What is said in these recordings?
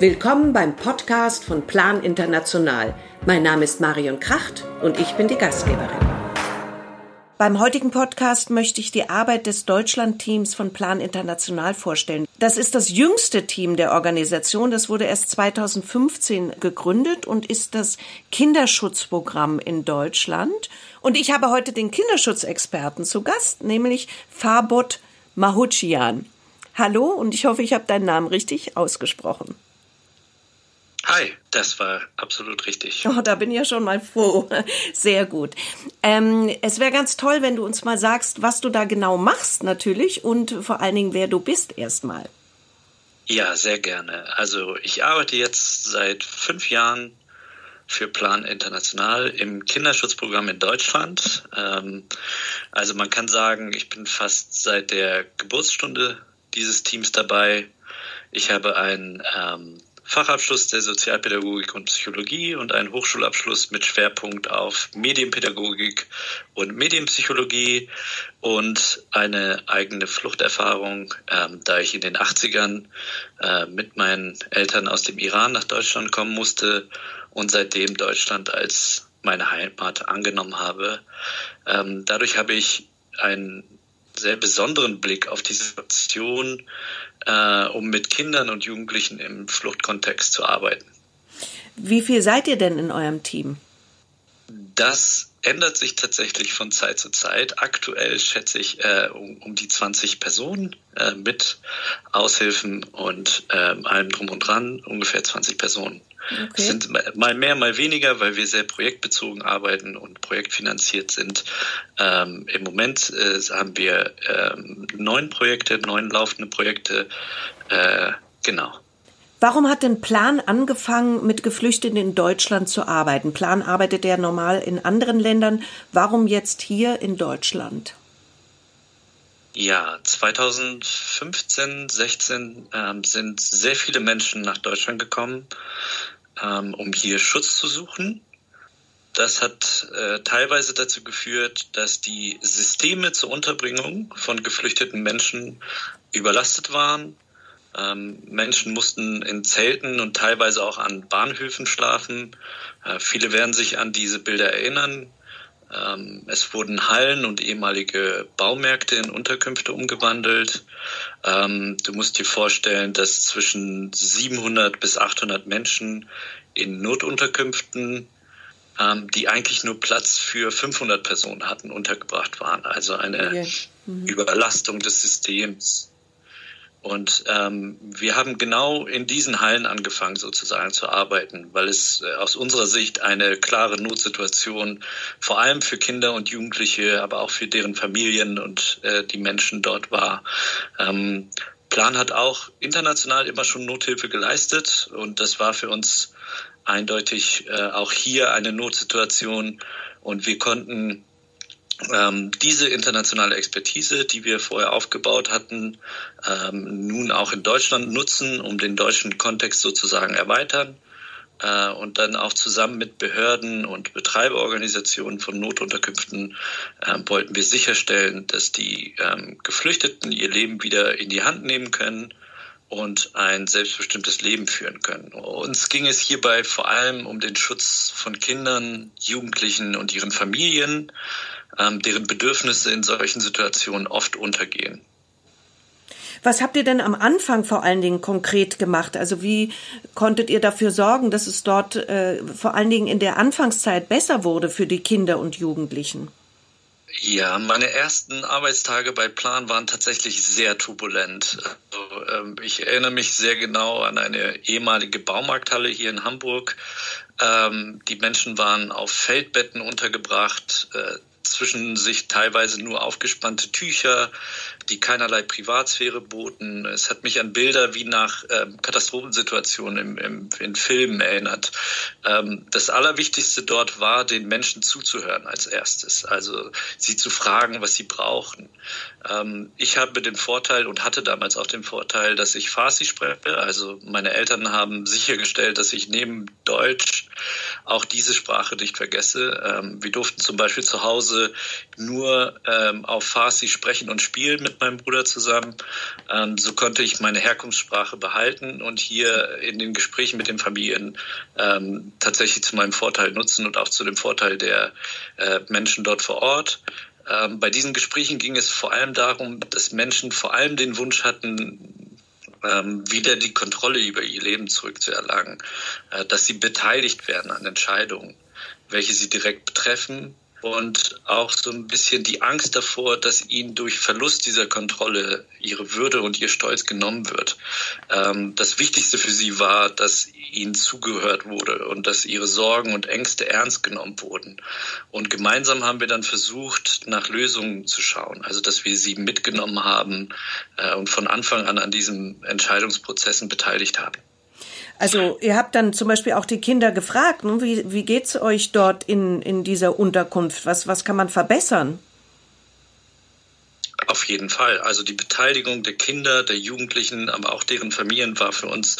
Willkommen beim Podcast von Plan International. Mein Name ist Marion Kracht und ich bin die Gastgeberin. Beim heutigen Podcast möchte ich die Arbeit des Deutschland-Teams von Plan International vorstellen. Das ist das jüngste Team der Organisation. Das wurde erst 2015 gegründet und ist das Kinderschutzprogramm in Deutschland. Und ich habe heute den Kinderschutzexperten zu Gast, nämlich Fabot Mahuchian. Hallo und ich hoffe, ich habe deinen Namen richtig ausgesprochen. Hi, das war absolut richtig. Oh, da bin ich ja schon mal froh. Sehr gut. Ähm, es wäre ganz toll, wenn du uns mal sagst, was du da genau machst natürlich und vor allen Dingen, wer du bist erstmal. Ja, sehr gerne. Also ich arbeite jetzt seit fünf Jahren für Plan International im Kinderschutzprogramm in Deutschland. Ähm, also man kann sagen, ich bin fast seit der Geburtsstunde dieses Teams dabei. Ich habe ein ähm, Fachabschluss der Sozialpädagogik und Psychologie und einen Hochschulabschluss mit Schwerpunkt auf Medienpädagogik und Medienpsychologie und eine eigene Fluchterfahrung, ähm, da ich in den 80ern äh, mit meinen Eltern aus dem Iran nach Deutschland kommen musste und seitdem Deutschland als meine Heimat angenommen habe. Ähm, dadurch habe ich einen sehr besonderen Blick auf die Situation, äh, um mit Kindern und Jugendlichen im Fluchtkontext zu arbeiten. Wie viel seid ihr denn in eurem Team? Das ändert sich tatsächlich von Zeit zu Zeit. Aktuell schätze ich äh, um, um, die 20 Personen äh, mit Aushilfen und äh, allem drum und dran, ungefähr 20 Personen. Okay. Es sind mal mehr, mal weniger, weil wir sehr projektbezogen arbeiten und projektfinanziert sind. Ähm, Im Moment äh, haben wir ähm, neun Projekte, neun laufende Projekte. Äh, genau. Warum hat denn Plan angefangen, mit Geflüchteten in Deutschland zu arbeiten? Plan arbeitet ja normal in anderen Ländern. Warum jetzt hier in Deutschland? Ja, 2015, 16 ähm, sind sehr viele Menschen nach Deutschland gekommen ähm, um hier Schutz zu suchen. Das hat äh, teilweise dazu geführt, dass die Systeme zur Unterbringung von geflüchteten Menschen überlastet waren. Ähm, Menschen mussten in Zelten und teilweise auch an Bahnhöfen schlafen. Äh, viele werden sich an diese Bilder erinnern. Ähm, es wurden Hallen und ehemalige Baumärkte in Unterkünfte umgewandelt. Ähm, du musst dir vorstellen, dass zwischen 700 bis 800 Menschen in Notunterkünften, ähm, die eigentlich nur Platz für 500 Personen hatten, untergebracht waren. Also eine okay. mhm. Überlastung des Systems. Und ähm, wir haben genau in diesen Hallen angefangen sozusagen zu arbeiten, weil es äh, aus unserer Sicht eine klare Notsituation vor allem für Kinder und Jugendliche, aber auch für deren Familien und äh, die Menschen dort war. Ähm, Plan hat auch international immer schon Nothilfe geleistet und das war für uns eindeutig äh, auch hier eine Notsituation und wir konnten ähm, diese internationale Expertise, die wir vorher aufgebaut hatten, ähm, nun auch in Deutschland nutzen, um den deutschen Kontext sozusagen erweitern äh, und dann auch zusammen mit Behörden und Betreiberorganisationen von Notunterkünften äh, wollten wir sicherstellen, dass die ähm, Geflüchteten ihr Leben wieder in die Hand nehmen können und ein selbstbestimmtes Leben führen können. Uns ging es hierbei vor allem um den Schutz von Kindern, Jugendlichen und ihren Familien, ähm, deren Bedürfnisse in solchen Situationen oft untergehen. Was habt ihr denn am Anfang vor allen Dingen konkret gemacht? Also wie konntet ihr dafür sorgen, dass es dort äh, vor allen Dingen in der Anfangszeit besser wurde für die Kinder und Jugendlichen? Ja, meine ersten Arbeitstage bei Plan waren tatsächlich sehr turbulent. Also, ähm, ich erinnere mich sehr genau an eine ehemalige Baumarkthalle hier in Hamburg. Ähm, die Menschen waren auf Feldbetten untergebracht. Äh, zwischen sich teilweise nur aufgespannte Tücher, die keinerlei Privatsphäre boten. Es hat mich an Bilder wie nach ähm, Katastrophensituationen im, im, in Filmen erinnert. Ähm, das Allerwichtigste dort war, den Menschen zuzuhören als erstes, also sie zu fragen, was sie brauchen. Ähm, ich habe den Vorteil und hatte damals auch den Vorteil, dass ich Farsi spreche. Also meine Eltern haben sichergestellt, dass ich neben Deutsch auch diese Sprache nicht vergesse. Ähm, wir durften zum Beispiel zu Hause nur ähm, auf Farsi sprechen und spielen mit meinem Bruder zusammen. Ähm, so konnte ich meine Herkunftssprache behalten und hier in den Gesprächen mit den Familien ähm, tatsächlich zu meinem Vorteil nutzen und auch zu dem Vorteil der äh, Menschen dort vor Ort. Ähm, bei diesen Gesprächen ging es vor allem darum, dass Menschen vor allem den Wunsch hatten, ähm, wieder die Kontrolle über ihr Leben zurückzuerlangen, äh, dass sie beteiligt werden an Entscheidungen, welche sie direkt betreffen und auch so ein bisschen die Angst davor, dass ihnen durch Verlust dieser Kontrolle ihre Würde und ihr Stolz genommen wird. Ähm, das Wichtigste für sie war, dass ihnen zugehört wurde und dass ihre Sorgen und Ängste ernst genommen wurden. Und gemeinsam haben wir dann versucht, nach Lösungen zu schauen. Also, dass wir sie mitgenommen haben äh, und von Anfang an an diesen Entscheidungsprozessen beteiligt haben. Also ihr habt dann zum Beispiel auch die Kinder gefragt, ne? wie, wie geht's euch dort in, in dieser Unterkunft? Was, was kann man verbessern? Auf jeden Fall. Also die Beteiligung der Kinder, der Jugendlichen, aber auch deren Familien war für uns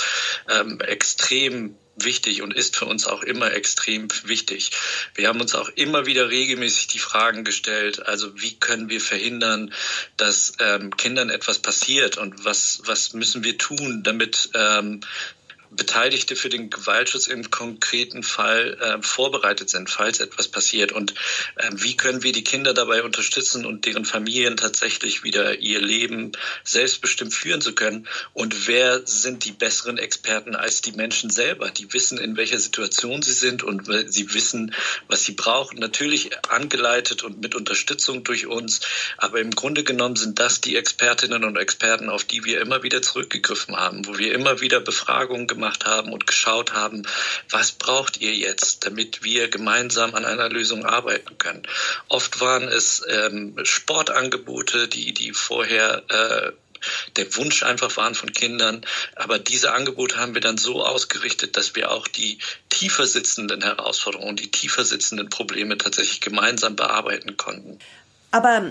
ähm, extrem wichtig und ist für uns auch immer extrem wichtig. Wir haben uns auch immer wieder regelmäßig die Fragen gestellt, also wie können wir verhindern, dass ähm, Kindern etwas passiert und was, was müssen wir tun, damit ähm, Beteiligte für den Gewaltschutz im konkreten Fall äh, vorbereitet sind, falls etwas passiert. Und äh, wie können wir die Kinder dabei unterstützen und deren Familien tatsächlich wieder ihr Leben selbstbestimmt führen zu können? Und wer sind die besseren Experten als die Menschen selber? Die wissen, in welcher Situation sie sind und sie wissen, was sie brauchen. Natürlich angeleitet und mit Unterstützung durch uns. Aber im Grunde genommen sind das die Expertinnen und Experten, auf die wir immer wieder zurückgegriffen haben, wo wir immer wieder Befragungen gemacht gemacht haben und geschaut haben, was braucht ihr jetzt, damit wir gemeinsam an einer Lösung arbeiten können. Oft waren es ähm, Sportangebote, die, die vorher äh, der Wunsch einfach waren von Kindern. Aber diese Angebote haben wir dann so ausgerichtet, dass wir auch die tiefer sitzenden Herausforderungen, die tiefer sitzenden Probleme tatsächlich gemeinsam bearbeiten konnten. Aber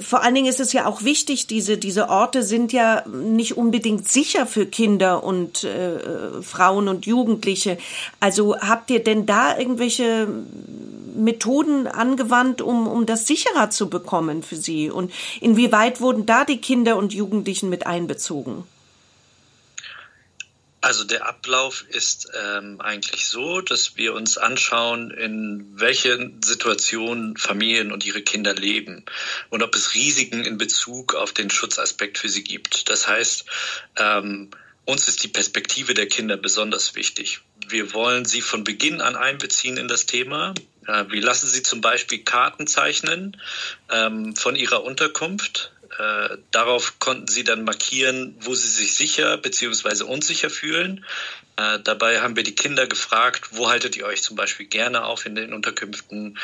vor allen Dingen ist es ja auch wichtig, diese, diese Orte sind ja nicht unbedingt sicher für Kinder und äh, Frauen und Jugendliche. Also habt ihr denn da irgendwelche Methoden angewandt, um, um das sicherer zu bekommen für sie? Und inwieweit wurden da die Kinder und Jugendlichen mit einbezogen? Also der Ablauf ist ähm, eigentlich so, dass wir uns anschauen, in welchen Situationen Familien und ihre Kinder leben und ob es Risiken in Bezug auf den Schutzaspekt für sie gibt. Das heißt, ähm, uns ist die Perspektive der Kinder besonders wichtig. Wir wollen sie von Beginn an einbeziehen in das Thema. Wir lassen sie zum Beispiel Karten zeichnen ähm, von ihrer Unterkunft äh, darauf konnten sie dann markieren, wo sie sich sicher bzw. unsicher fühlen. Äh, dabei haben wir die Kinder gefragt, wo haltet ihr euch zum Beispiel gerne auf in den Unterkünften?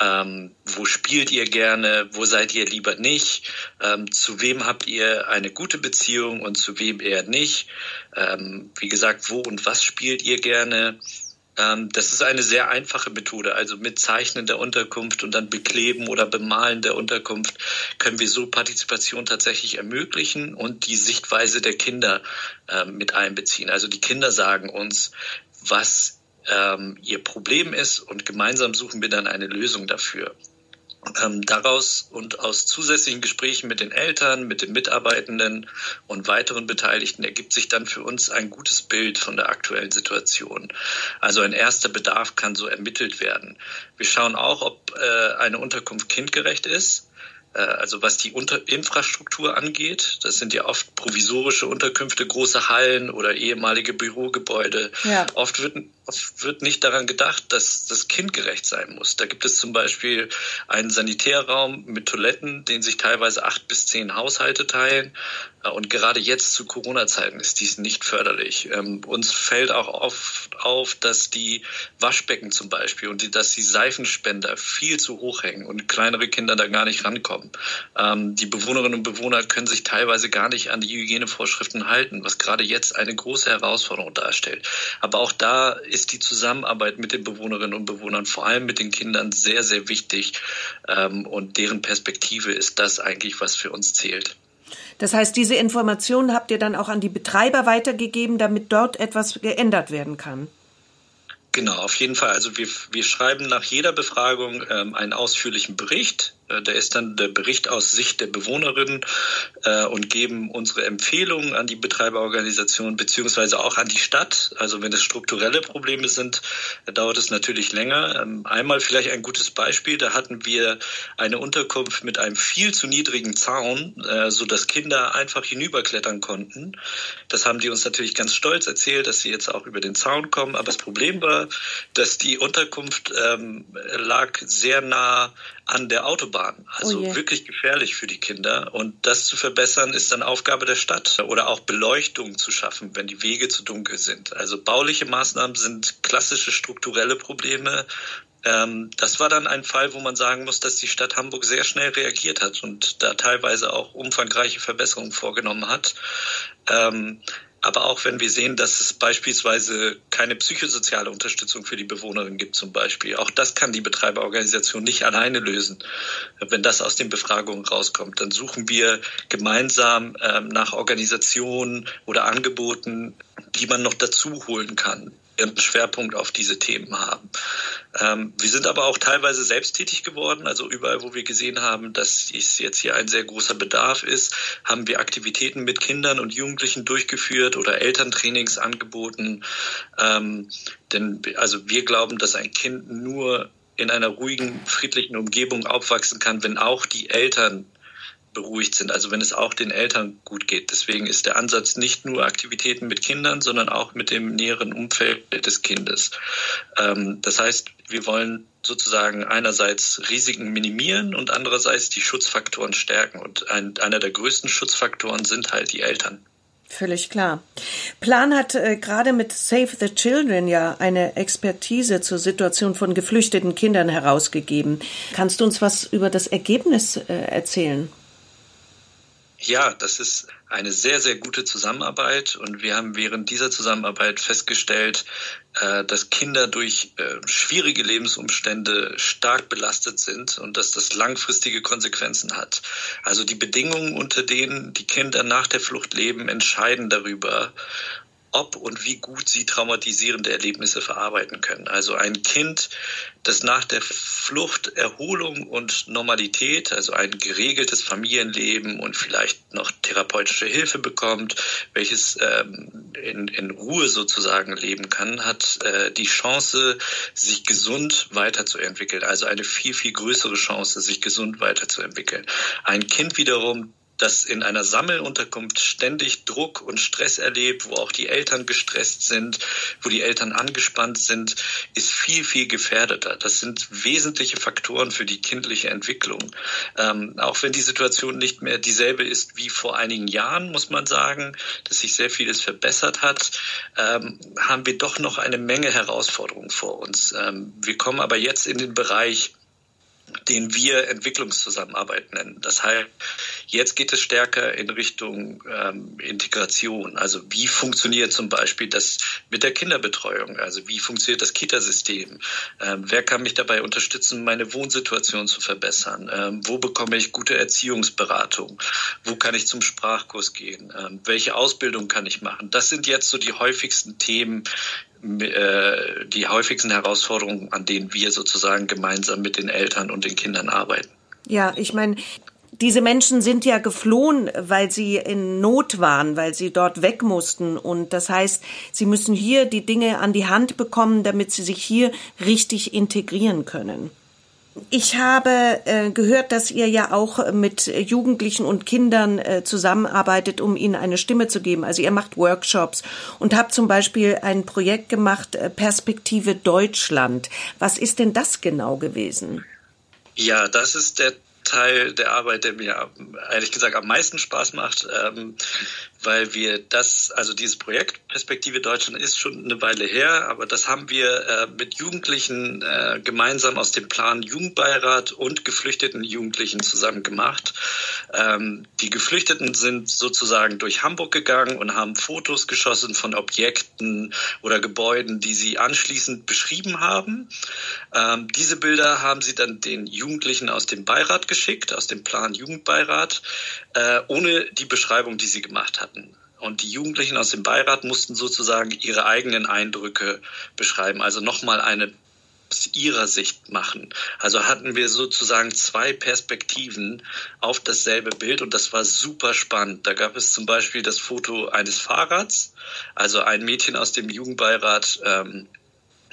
Ähm, wo spielt ihr gerne? Wo seid ihr lieber nicht? Ähm, zu wem habt ihr eine gute Beziehung und zu wem eher nicht? Ähm, wie gesagt, wo und was spielt ihr gerne? Ähm, das ist eine sehr einfache Methode. Also mit Zeichnen der Unterkunft und dann Bekleben oder Bemalen der Unterkunft können wir so Partizipation tatsächlich ermöglichen und die Sichtweise der Kinder äh, mit einbeziehen. Also die Kinder sagen uns, was ähm, ihr Problem ist und gemeinsam suchen wir dann eine Lösung dafür. Ähm, daraus und aus zusätzlichen Gesprächen mit den Eltern, mit den Mitarbeitenden und weiteren Beteiligten ergibt sich dann für uns ein gutes Bild von der aktuellen Situation. Also ein erster Bedarf kann so ermittelt werden. Wir schauen auch, ob äh, eine Unterkunft kindgerecht ist. Äh, also was die Unter Infrastruktur angeht, das sind ja oft provisorische Unterkünfte, große Hallen oder ehemalige Bürogebäude. Ja. Oft wird Oft wird nicht daran gedacht, dass das kindgerecht sein muss. Da gibt es zum Beispiel einen Sanitärraum mit Toiletten, den sich teilweise acht bis zehn Haushalte teilen. Und gerade jetzt zu Corona-Zeiten ist dies nicht förderlich. Ähm, uns fällt auch auf, auf, dass die Waschbecken zum Beispiel und dass die Seifenspender viel zu hoch hängen und kleinere Kinder da gar nicht rankommen. Ähm, die Bewohnerinnen und Bewohner können sich teilweise gar nicht an die Hygienevorschriften halten, was gerade jetzt eine große Herausforderung darstellt. Aber auch da ist die Zusammenarbeit mit den Bewohnerinnen und Bewohnern, vor allem mit den Kindern, sehr, sehr wichtig. Ähm, und deren Perspektive ist das eigentlich, was für uns zählt. Das heißt, diese Informationen habt ihr dann auch an die Betreiber weitergegeben, damit dort etwas geändert werden kann. Genau, auf jeden Fall. Also wir, wir schreiben nach jeder Befragung ähm, einen ausführlichen Bericht da ist dann der Bericht aus Sicht der Bewohnerin äh, und geben unsere Empfehlungen an die Betreiberorganisation beziehungsweise auch an die Stadt. Also wenn es strukturelle Probleme sind, dauert es natürlich länger. Ähm, einmal vielleicht ein gutes Beispiel, da hatten wir eine Unterkunft mit einem viel zu niedrigen Zaun, äh, so Kinder einfach hinüberklettern konnten. Das haben die uns natürlich ganz stolz erzählt, dass sie jetzt auch über den Zaun kommen. Aber das Problem war, dass die Unterkunft ähm, lag sehr nah an der Autobahn. Also oh wirklich gefährlich für die Kinder. Und das zu verbessern ist dann Aufgabe der Stadt. Oder auch Beleuchtung zu schaffen, wenn die Wege zu dunkel sind. Also bauliche Maßnahmen sind klassische strukturelle Probleme. Ähm, das war dann ein Fall, wo man sagen muss, dass die Stadt Hamburg sehr schnell reagiert hat und da teilweise auch umfangreiche Verbesserungen vorgenommen hat. Ähm, aber auch wenn wir sehen, dass es beispielsweise keine psychosoziale Unterstützung für die Bewohnerin gibt zum Beispiel, auch das kann die Betreiberorganisation nicht alleine lösen. Wenn das aus den Befragungen rauskommt, dann suchen wir gemeinsam ähm, nach Organisationen oder Angeboten, die man noch dazu holen kann ihren Schwerpunkt auf diese Themen haben. Ähm, wir sind aber auch teilweise selbsttätig geworden. Also überall, wo wir gesehen haben, dass es jetzt hier ein sehr großer Bedarf ist, haben wir Aktivitäten mit Kindern und Jugendlichen durchgeführt oder Elterntrainings angeboten. Ähm, denn also wir glauben, dass ein Kind nur in einer ruhigen, friedlichen Umgebung aufwachsen kann, wenn auch die Eltern beruhigt sind, also wenn es auch den Eltern gut geht. Deswegen ist der Ansatz nicht nur Aktivitäten mit Kindern, sondern auch mit dem näheren Umfeld des Kindes. Ähm, das heißt, wir wollen sozusagen einerseits Risiken minimieren und andererseits die Schutzfaktoren stärken. Und ein, einer der größten Schutzfaktoren sind halt die Eltern. Völlig klar. Plan hat äh, gerade mit Save the Children ja eine Expertise zur Situation von geflüchteten Kindern herausgegeben. Kannst du uns was über das Ergebnis äh, erzählen? Ja, das ist eine sehr, sehr gute Zusammenarbeit und wir haben während dieser Zusammenarbeit festgestellt, äh, dass Kinder durch äh, schwierige Lebensumstände stark belastet sind und dass das langfristige Konsequenzen hat. Also die Bedingungen, unter denen die Kinder nach der Flucht leben, entscheiden darüber, ob und wie gut sie traumatisierende Erlebnisse verarbeiten können. Also ein Kind, das nach der Flucht Erholung und Normalität, also ein geregeltes Familienleben und vielleicht noch therapeutische Hilfe bekommt, welches ähm, in, in Ruhe sozusagen leben kann, hat äh, die Chance, sich gesund weiterzuentwickeln. Also eine viel, viel größere Chance, sich gesund weiterzuentwickeln. Ein Kind wiederum, das in einer Sammelunterkunft ständig Druck und Stress erlebt, wo auch die Eltern gestresst sind, wo die Eltern angespannt sind, ist viel, viel gefährdeter. Das sind wesentliche Faktoren für die kindliche Entwicklung. Ähm, auch wenn die Situation nicht mehr dieselbe ist wie vor einigen Jahren, muss man sagen, dass sich sehr vieles verbessert hat, ähm, haben wir doch noch eine Menge Herausforderungen vor uns. Ähm, wir kommen aber jetzt in den Bereich, den wir Entwicklungszusammenarbeit nennen. Das heißt, jetzt geht es stärker in Richtung ähm, Integration. Also wie funktioniert zum Beispiel das mit der Kinderbetreuung? Also wie funktioniert das Kitasystem? Ähm, wer kann mich dabei unterstützen, meine Wohnsituation zu verbessern? Ähm, wo bekomme ich gute Erziehungsberatung? Wo kann ich zum Sprachkurs gehen? Ähm, welche Ausbildung kann ich machen? Das sind jetzt so die häufigsten Themen, äh, die häufigsten Herausforderungen, an denen wir sozusagen gemeinsam mit den Eltern und den Kindern arbeiten. Ja, ich meine, diese Menschen sind ja geflohen, weil sie in Not waren, weil sie dort weg mussten. Und das heißt, sie müssen hier die Dinge an die Hand bekommen, damit sie sich hier richtig integrieren können. Ich habe äh, gehört, dass ihr ja auch mit Jugendlichen und Kindern äh, zusammenarbeitet, um ihnen eine Stimme zu geben. Also ihr macht Workshops und habt zum Beispiel ein Projekt gemacht, äh, Perspektive Deutschland. Was ist denn das genau gewesen? Ja, das ist der Teil der Arbeit, der mir ehrlich gesagt am meisten Spaß macht. Ähm, weil wir das, also dieses Projekt Perspektive Deutschland ist schon eine Weile her, aber das haben wir äh, mit Jugendlichen äh, gemeinsam aus dem Plan Jugendbeirat und geflüchteten Jugendlichen zusammen gemacht. Ähm, die Geflüchteten sind sozusagen durch Hamburg gegangen und haben Fotos geschossen von Objekten oder Gebäuden, die sie anschließend beschrieben haben. Ähm, diese Bilder haben sie dann den Jugendlichen aus dem Beirat geschickt, aus dem Plan Jugendbeirat, äh, ohne die Beschreibung, die sie gemacht hatten. Und die Jugendlichen aus dem Beirat mussten sozusagen ihre eigenen Eindrücke beschreiben. Also nochmal eine aus ihrer Sicht machen. Also hatten wir sozusagen zwei Perspektiven auf dasselbe Bild und das war super spannend. Da gab es zum Beispiel das Foto eines Fahrrads, also ein Mädchen aus dem Jugendbeirat ähm,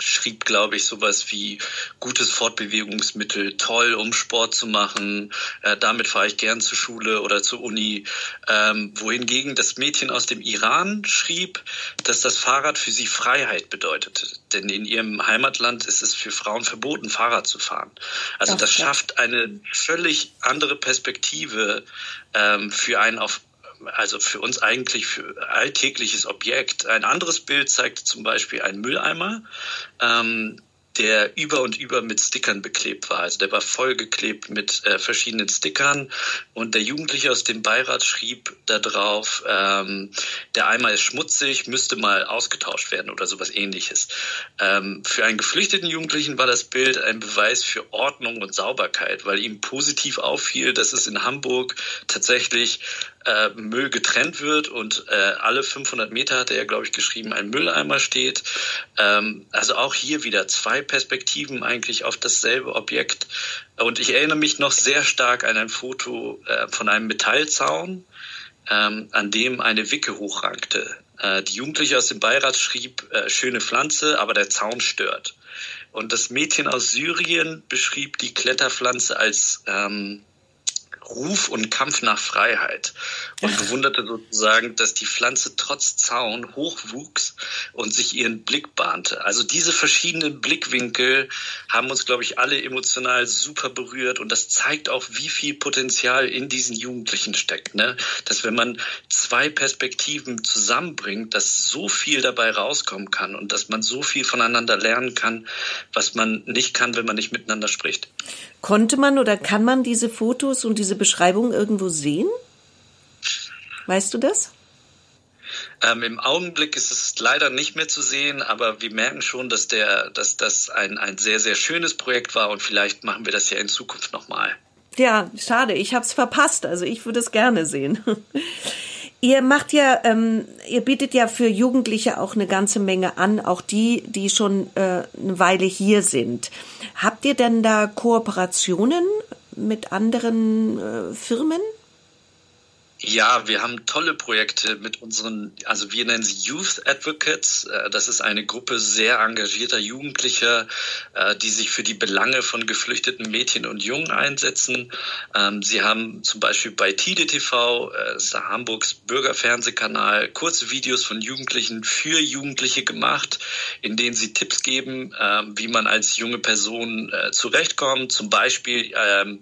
schrieb, glaube ich, sowas wie gutes Fortbewegungsmittel, toll, um Sport zu machen. Äh, damit fahre ich gern zur Schule oder zur Uni. Ähm, wohingegen das Mädchen aus dem Iran schrieb, dass das Fahrrad für sie Freiheit bedeutete. Denn in ihrem Heimatland ist es für Frauen verboten, Fahrrad zu fahren. Also das schafft eine völlig andere Perspektive ähm, für einen auf also für uns eigentlich für alltägliches Objekt. Ein anderes Bild zeigt zum Beispiel einen Mülleimer. Ähm, der über und über mit Stickern beklebt war. Also der war vollgeklebt mit äh, verschiedenen Stickern und der Jugendliche aus dem Beirat schrieb da drauf, ähm, der Eimer ist schmutzig, müsste mal ausgetauscht werden oder sowas ähnliches. Ähm, für einen geflüchteten Jugendlichen war das Bild ein Beweis für Ordnung und Sauberkeit, weil ihm positiv auffiel, dass es in Hamburg tatsächlich äh, Müll getrennt wird und äh, alle 500 Meter hat er, glaube ich, geschrieben, ein Mülleimer steht. Ähm, also auch hier wieder zwei Perspektiven eigentlich auf dasselbe Objekt. Und ich erinnere mich noch sehr stark an ein Foto äh, von einem Metallzaun, ähm, an dem eine Wicke hochrankte. Äh, die Jugendliche aus dem Beirat schrieb, äh, schöne Pflanze, aber der Zaun stört. Und das Mädchen aus Syrien beschrieb die Kletterpflanze als ähm, Ruf und Kampf nach Freiheit und bewunderte sozusagen, dass die Pflanze trotz Zaun hochwuchs und sich ihren Blick bahnte. Also diese verschiedenen Blickwinkel haben uns, glaube ich, alle emotional super berührt und das zeigt auch, wie viel Potenzial in diesen Jugendlichen steckt. Ne? Dass wenn man zwei Perspektiven zusammenbringt, dass so viel dabei rauskommen kann und dass man so viel voneinander lernen kann, was man nicht kann, wenn man nicht miteinander spricht. Konnte man oder kann man diese Fotos und diese Beschreibungen irgendwo sehen? Weißt du das? Ähm, Im Augenblick ist es leider nicht mehr zu sehen, aber wir merken schon, dass der, dass das ein, ein sehr, sehr schönes Projekt war und vielleicht machen wir das ja in Zukunft nochmal. Ja, schade, ich habe es verpasst. Also ich würde es gerne sehen. Ihr macht ja, ähm, ihr bietet ja für Jugendliche auch eine ganze Menge an, auch die, die schon äh, eine Weile hier sind. Habt ihr denn da Kooperationen mit anderen äh, Firmen? Ja, wir haben tolle Projekte mit unseren, also wir nennen sie Youth Advocates. Äh, das ist eine Gruppe sehr engagierter Jugendlicher, äh, die sich für die Belange von geflüchteten Mädchen und Jungen einsetzen. Ähm, sie haben zum Beispiel bei TIDE TV, äh, das ist Hamburgs Bürgerfernsehkanal, kurze Videos von Jugendlichen für Jugendliche gemacht, in denen sie Tipps geben, wie man als junge Person zurechtkommt. Zum Beispiel ähm,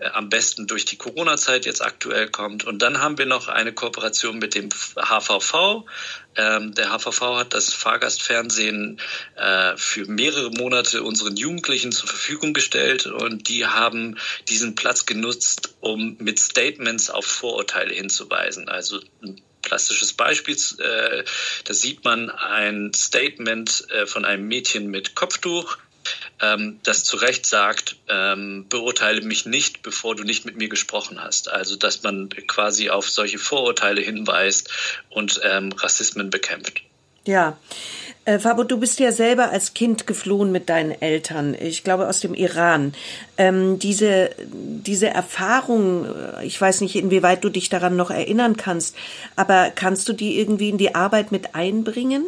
am besten durch die Corona-Zeit jetzt aktuell kommt. Und dann haben wir noch eine Kooperation mit dem HVV. Ähm, der HVV hat das Fahrgastfernsehen äh, für mehrere Monate unseren Jugendlichen zur Verfügung gestellt und die haben diesen Platz genutzt, um mit Statements auf Vorurteile hinzuweisen. Also ein plastisches Beispiel, äh, da sieht man ein Statement äh, von einem Mädchen mit Kopftuch ähm, das zu Recht sagt, ähm, beurteile mich nicht, bevor du nicht mit mir gesprochen hast. Also dass man quasi auf solche Vorurteile hinweist und ähm, Rassismen bekämpft. Ja. Äh, Fabo, du bist ja selber als Kind geflohen mit deinen Eltern, ich glaube aus dem Iran. Ähm, diese, diese Erfahrung, äh, ich weiß nicht, inwieweit du dich daran noch erinnern kannst, aber kannst du die irgendwie in die Arbeit mit einbringen?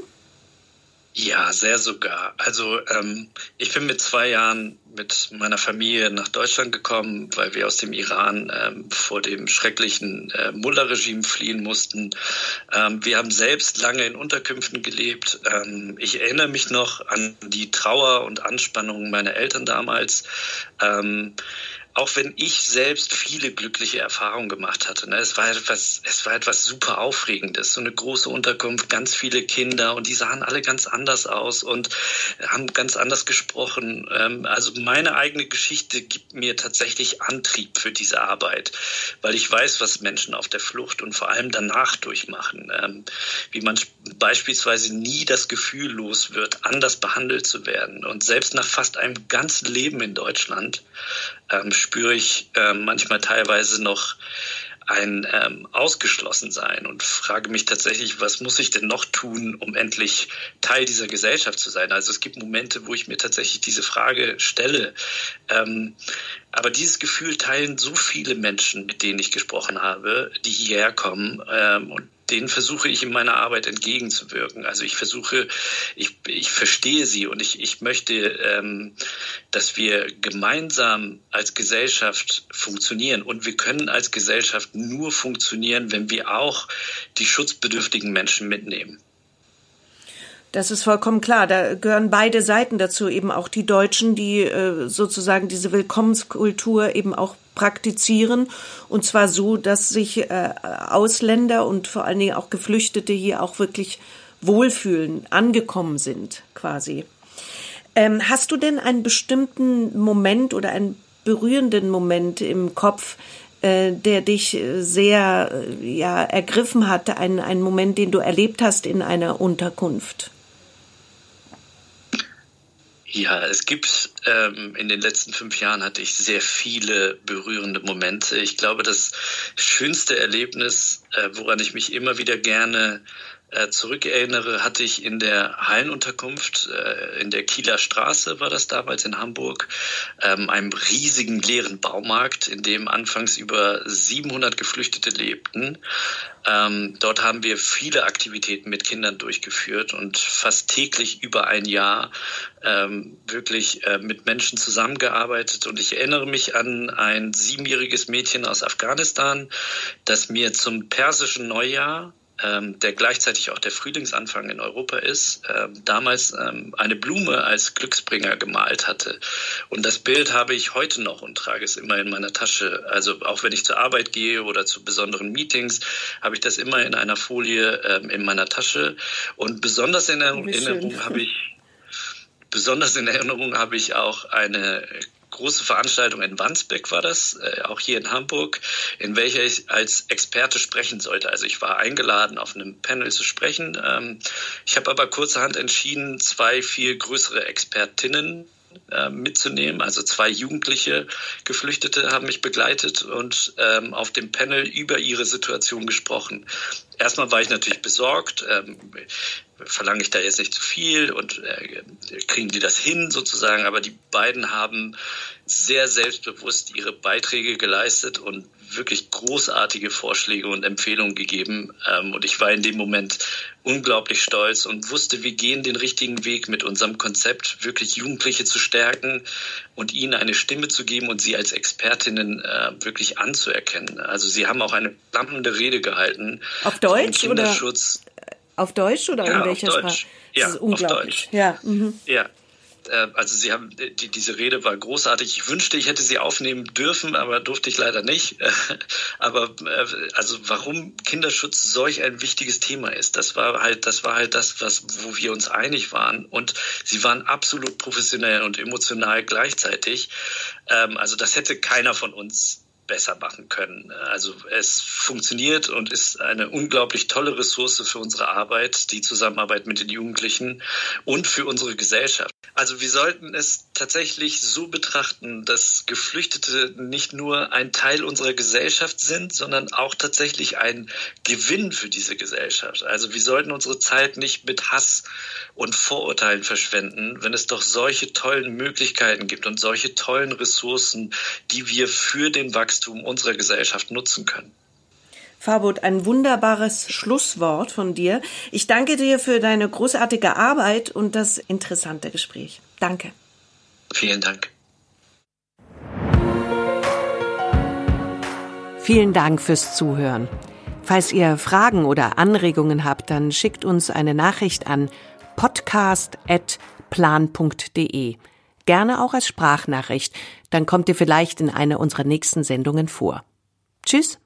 Ja, sehr sogar. Also ähm, ich bin mit zwei Jahren mit meiner Familie nach Deutschland gekommen, weil wir aus dem Iran ähm, vor dem schrecklichen äh, Mullah-Regime fliehen mussten. Ähm, wir haben selbst lange in Unterkünften gelebt. Ähm, ich erinnere mich noch an die Trauer und Anspannung meiner Eltern damals. Auch wenn ich selbst viele glückliche Erfahrungen gemacht hatte. Ne? Es war etwas, es war etwas super Aufregendes. So eine große Unterkunft, ganz viele Kinder und die sahen alle ganz anders aus und haben ganz anders gesprochen. Ähm, also meine eigene Geschichte gibt mir tatsächlich Antrieb für diese Arbeit, weil ich weiß, was Menschen auf der Flucht und vor allem danach durchmachen. Ähm, wie man beispielsweise nie das Gefühl los wird, anders behandelt zu werden. Und selbst nach fast einem ganzen Leben in Deutschland ähm, spüre ich äh, manchmal teilweise noch ein ähm, Ausgeschlossensein und frage mich tatsächlich, was muss ich denn noch tun, um endlich Teil dieser Gesellschaft zu sein? Also es gibt Momente, wo ich mir tatsächlich diese Frage stelle. Ähm, aber dieses Gefühl teilen so viele Menschen, mit denen ich gesprochen habe, die hierher kommen ähm, und denen versuche ich in meiner Arbeit entgegenzuwirken. Also ich versuche, ich, ich verstehe sie und ich, ich möchte, ähm, dass wir gemeinsam als Gesellschaft funktionieren. Und wir können als Gesellschaft nur funktionieren, wenn wir auch die schutzbedürftigen Menschen mitnehmen. Das ist vollkommen klar. Da gehören beide Seiten dazu, eben auch die Deutschen, die äh, sozusagen diese Willkommenskultur eben auch praktizieren. Und zwar so, dass sich äh, Ausländer und vor allen Dingen auch Geflüchtete hier auch wirklich wohlfühlen, angekommen sind quasi. Ähm, hast du denn einen bestimmten Moment oder einen berührenden Moment im Kopf, äh, der dich sehr äh, ja, ergriffen hat, einen, einen Moment, den du erlebt hast in einer Unterkunft? Ja, es gibt ähm, in den letzten fünf Jahren hatte ich sehr viele berührende Momente. Ich glaube, das schönste Erlebnis, äh, woran ich mich immer wieder gerne äh, zurückerinnere, hatte ich in der Hallenunterkunft äh, in der Kieler Straße, war das damals in Hamburg, ähm, einem riesigen leeren Baumarkt, in dem anfangs über 700 Geflüchtete lebten. Ähm, dort haben wir viele Aktivitäten mit Kindern durchgeführt und fast täglich über ein Jahr ähm, wirklich äh, mit Menschen zusammengearbeitet. Und ich erinnere mich an ein siebenjähriges Mädchen aus Afghanistan, das mir zum persischen Neujahr ähm, der gleichzeitig auch der Frühlingsanfang in Europa ist, ähm, damals ähm, eine Blume als Glücksbringer gemalt hatte. Und das Bild habe ich heute noch und trage es immer in meiner Tasche. Also auch wenn ich zur Arbeit gehe oder zu besonderen Meetings, habe ich das immer in einer Folie ähm, in meiner Tasche. Und besonders in Erinnerung habe ich besonders in Erinnerung habe ich auch eine große Veranstaltung in Wandsbek war das, äh, auch hier in Hamburg, in welcher ich als Experte sprechen sollte. Also ich war eingeladen, auf einem Panel zu sprechen. Ähm, ich habe aber kurzerhand entschieden, zwei viel größere Expertinnen äh, mitzunehmen. Also zwei jugendliche Geflüchtete haben mich begleitet und ähm, auf dem Panel über ihre Situation gesprochen. Erstmal war ich natürlich besorgt. Ähm, verlange ich da jetzt nicht zu viel und äh, kriegen die das hin sozusagen. Aber die beiden haben sehr selbstbewusst ihre Beiträge geleistet und wirklich großartige Vorschläge und Empfehlungen gegeben. Ähm, und ich war in dem Moment unglaublich stolz und wusste, wir gehen den richtigen Weg mit unserem Konzept, wirklich Jugendliche zu stärken und ihnen eine Stimme zu geben und sie als Expertinnen äh, wirklich anzuerkennen. Also sie haben auch eine flammende Rede gehalten. Auf Deutsch oder? Auf Deutsch oder ja, in welcher Sprache? Ja, das ist unglaublich. Auf Deutsch. Ja. Mhm. ja. Äh, also Sie haben die, diese Rede war großartig. Ich wünschte, ich hätte sie aufnehmen dürfen, aber durfte ich leider nicht. Aber äh, also warum Kinderschutz solch ein wichtiges Thema ist, das war halt, das war halt das, was wo wir uns einig waren. Und sie waren absolut professionell und emotional gleichzeitig. Ähm, also das hätte keiner von uns besser machen können. Also es funktioniert und ist eine unglaublich tolle Ressource für unsere Arbeit, die Zusammenarbeit mit den Jugendlichen und für unsere Gesellschaft. Also wir sollten es tatsächlich so betrachten, dass Geflüchtete nicht nur ein Teil unserer Gesellschaft sind, sondern auch tatsächlich ein Gewinn für diese Gesellschaft. Also wir sollten unsere Zeit nicht mit Hass und Vorurteilen verschwenden, wenn es doch solche tollen Möglichkeiten gibt und solche tollen Ressourcen, die wir für den Wachstum unserer Gesellschaft nutzen können. Farbot, ein wunderbares Schlusswort von dir. Ich danke dir für deine großartige Arbeit und das interessante Gespräch. Danke. Vielen Dank. Vielen Dank fürs Zuhören. Falls ihr Fragen oder Anregungen habt, dann schickt uns eine Nachricht an podcast.plan.de gerne auch als Sprachnachricht, dann kommt ihr vielleicht in einer unserer nächsten Sendungen vor. Tschüss.